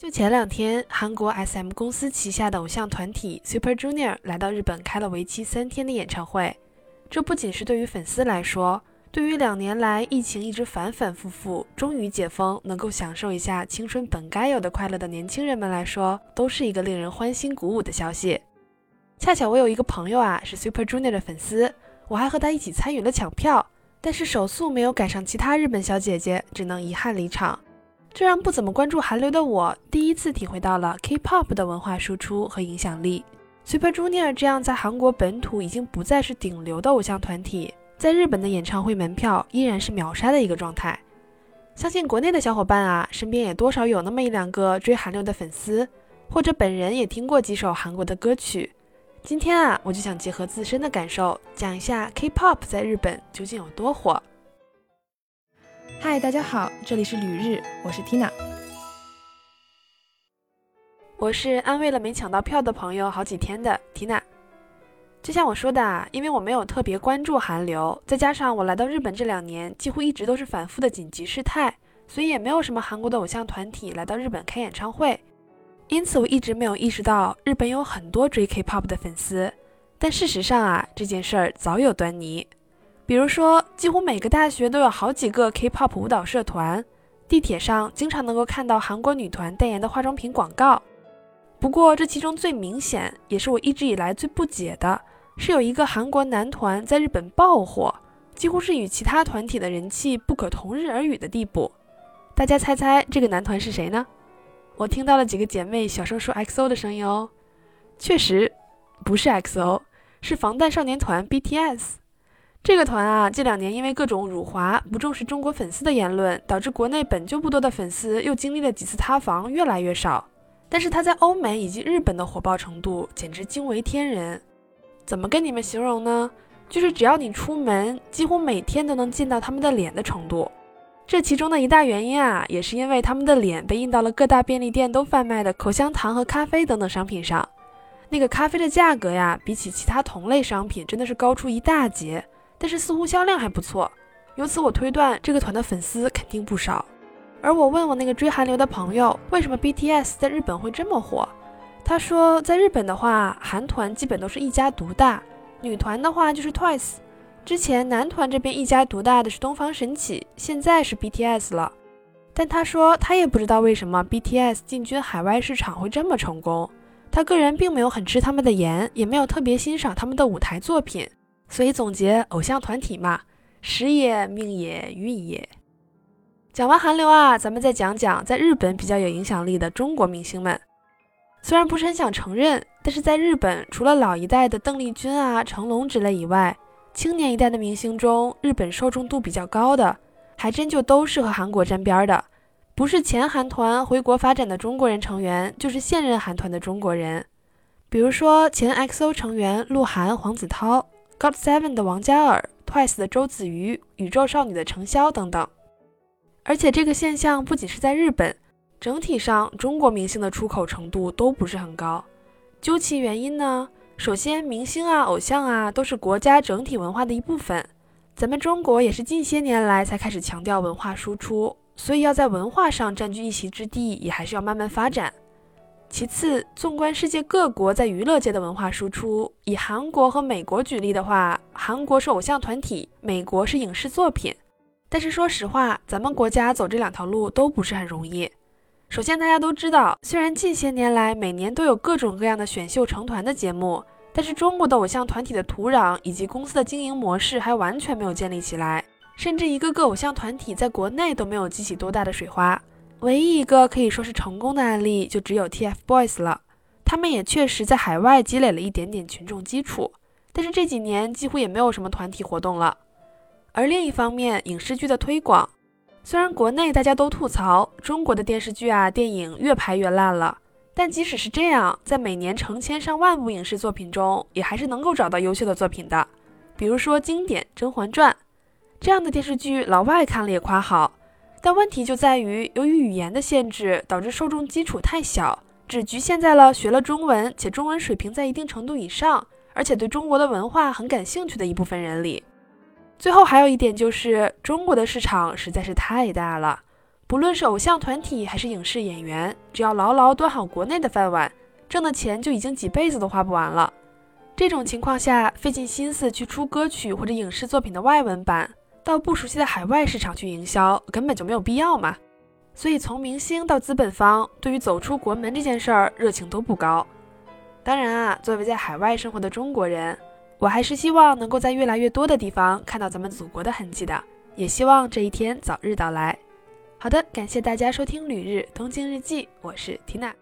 就前两天，韩国 SM 公司旗下的偶像团体 Super Junior 来到日本开了为期三天的演唱会。这不仅是对于粉丝来说，对于两年来疫情一直反反复复，终于解封，能够享受一下青春本该有的快乐的年轻人们来说，都是一个令人欢欣鼓舞的消息。恰巧我有一个朋友啊，是 Super Junior 的粉丝，我还和他一起参与了抢票，但是手速没有赶上其他日本小姐姐，只能遗憾离场。这让不怎么关注韩流的我第一次体会到了 K-pop 的文化输出和影响力。Super Junior 这样在韩国本土已经不再是顶流的偶像团体，在日本的演唱会门票依然是秒杀的一个状态。相信国内的小伙伴啊，身边也多少有那么一两个追韩流的粉丝，或者本人也听过几首韩国的歌曲。今天啊，我就想结合自身的感受，讲一下 K-pop 在日本究竟有多火。嗨，大家好，这里是旅日，我是 Tina。我是安慰了没抢到票的朋友好几天的 Tina。就像我说的啊，因为我没有特别关注韩流，再加上我来到日本这两年几乎一直都是反复的紧急事态，所以也没有什么韩国的偶像团体来到日本开演唱会，因此我一直没有意识到日本有很多追 K-pop 的粉丝。但事实上啊，这件事儿早有端倪。比如说，几乎每个大学都有好几个 K-pop 舞蹈社团，地铁上经常能够看到韩国女团代言的化妆品广告。不过，这其中最明显，也是我一直以来最不解的，是有一个韩国男团在日本爆火，几乎是与其他团体的人气不可同日而语的地步。大家猜猜这个男团是谁呢？我听到了几个姐妹小声说 XO 的声音哦，确实不是 XO，是防弹少年团 BTS。这个团啊，这两年因为各种辱华、不重视中国粉丝的言论，导致国内本就不多的粉丝又经历了几次塌房，越来越少。但是他在欧美以及日本的火爆程度简直惊为天人。怎么跟你们形容呢？就是只要你出门，几乎每天都能见到他们的脸的程度。这其中的一大原因啊，也是因为他们的脸被印到了各大便利店都贩卖的口香糖和咖啡等等商品上。那个咖啡的价格呀，比起其他同类商品，真的是高出一大截。但是似乎销量还不错，由此我推断这个团的粉丝肯定不少。而我问我那个追韩流的朋友，为什么 BTS 在日本会这么火？他说，在日本的话，韩团基本都是一家独大，女团的话就是 Twice。之前男团这边一家独大的是东方神起，现在是 BTS 了。但他说他也不知道为什么 BTS 进军海外市场会这么成功。他个人并没有很吃他们的颜，也没有特别欣赏他们的舞台作品。所以总结，偶像团体嘛，时也命也运也。讲完韩流啊，咱们再讲讲在日本比较有影响力的中国明星们。虽然不是很想承认，但是在日本，除了老一代的邓丽君啊、成龙之类以外，青年一代的明星中，日本受众度比较高的，还真就都是和韩国沾边的，不是前韩团回国发展的中国人成员，就是现任韩团的中国人。比如说前 XO 成员鹿晗、黄子韬。God Seven 的王嘉尔，Twice 的周子瑜，宇宙少女的程潇等等。而且这个现象不仅是在日本，整体上中国明星的出口程度都不是很高。究其原因呢，首先明星啊、偶像啊都是国家整体文化的一部分，咱们中国也是近些年来才开始强调文化输出，所以要在文化上占据一席之地，也还是要慢慢发展。其次，纵观世界各国在娱乐界的文化输出，以韩国和美国举例的话，韩国是偶像团体，美国是影视作品。但是说实话，咱们国家走这两条路都不是很容易。首先，大家都知道，虽然近些年来每年都有各种各样的选秀成团的节目，但是中国的偶像团体的土壤以及公司的经营模式还完全没有建立起来，甚至一个个偶像团体在国内都没有激起多大的水花。唯一一个可以说是成功的案例，就只有 TFBOYS 了。他们也确实在海外积累了一点点群众基础，但是这几年几乎也没有什么团体活动了。而另一方面，影视剧的推广，虽然国内大家都吐槽中国的电视剧啊、电影越拍越烂了，但即使是这样，在每年成千上万部影视作品中，也还是能够找到优秀的作品的。比如说经典《甄嬛传》这样的电视剧，老外看了也夸好。但问题就在于，由于语言的限制，导致受众基础太小，只局限在了学了中文且中文水平在一定程度以上，而且对中国的文化很感兴趣的一部分人里。最后还有一点就是，中国的市场实在是太大了，不论是偶像团体还是影视演员，只要牢牢端好国内的饭碗，挣的钱就已经几辈子都花不完了。这种情况下，费尽心思去出歌曲或者影视作品的外文版，到不熟悉的海外市场去营销，根本就没有必要嘛。所以，从明星到资本方，对于走出国门这件事儿，热情都不高。当然啊，作为在海外生活的中国人，我还是希望能够在越来越多的地方看到咱们祖国的痕迹的，也希望这一天早日到来。好的，感谢大家收听《旅日东京日记》，我是缇娜。